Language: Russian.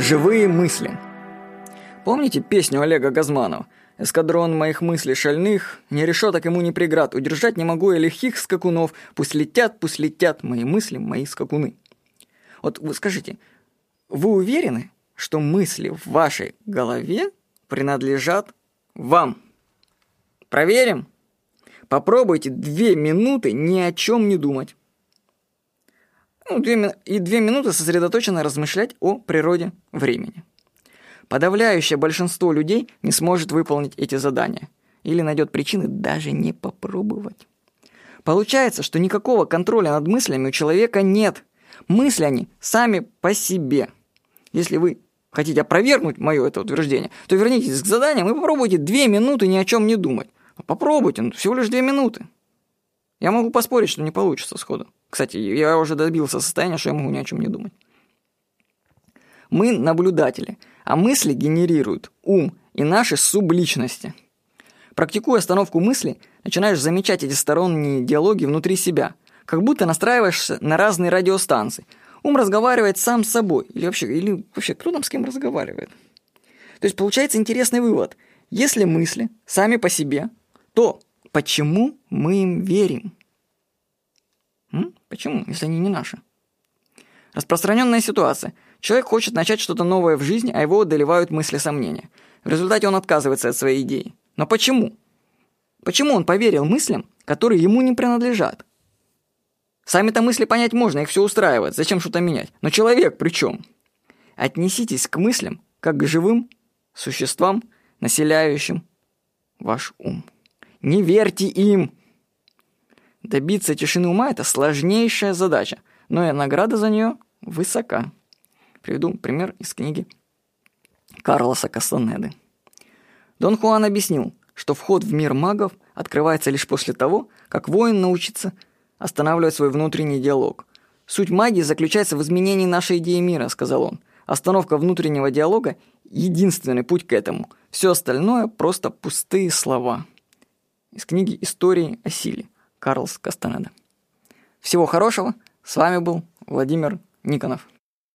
Живые мысли. Помните песню Олега Газманова? Эскадрон моих мыслей шальных, ни решеток ему не преград, удержать не могу я лихих скакунов, пусть летят, пусть летят мои мысли, мои скакуны. Вот вы скажите, вы уверены, что мысли в вашей голове принадлежат вам? Проверим? Попробуйте две минуты ни о чем не думать. Ну, две, и две минуты сосредоточенно размышлять о природе времени. Подавляющее большинство людей не сможет выполнить эти задания или найдет причины даже не попробовать. Получается, что никакого контроля над мыслями у человека нет. Мысли они сами по себе. Если вы хотите опровергнуть мое это утверждение, то вернитесь к заданиям и попробуйте две минуты ни о чем не думать. Попробуйте, ну, всего лишь две минуты. Я могу поспорить, что не получится сходу. Кстати, я уже добился состояния, что я могу ни о чем не думать. Мы наблюдатели, а мысли генерируют ум и наши субличности. Практикуя остановку мысли, начинаешь замечать эти сторонние диалоги внутри себя, как будто настраиваешься на разные радиостанции. Ум разговаривает сам с собой, или вообще, или вообще кто там с кем разговаривает. То есть получается интересный вывод. Если мысли сами по себе, то почему мы им верим? М? Почему, если они не наши? Распространенная ситуация. Человек хочет начать что-то новое в жизни, а его одолевают мысли сомнения. В результате он отказывается от своей идеи. Но почему? Почему он поверил мыслям, которые ему не принадлежат? Сами-то мысли понять можно, их все устраивает, зачем что-то менять. Но человек при чем? Отнеситесь к мыслям, как к живым существам, населяющим ваш ум. Не верьте им. Добиться тишины ума – это сложнейшая задача, но и награда за нее высока. Приведу пример из книги Карлоса Кастанеды. Дон Хуан объяснил, что вход в мир магов открывается лишь после того, как воин научится останавливать свой внутренний диалог. «Суть магии заключается в изменении нашей идеи мира», — сказал он. «Остановка внутреннего диалога — единственный путь к этому. Все остальное — просто пустые слова». Из книги «Истории о силе». Карлс Кастанеда. Всего хорошего. С вами был Владимир Никонов.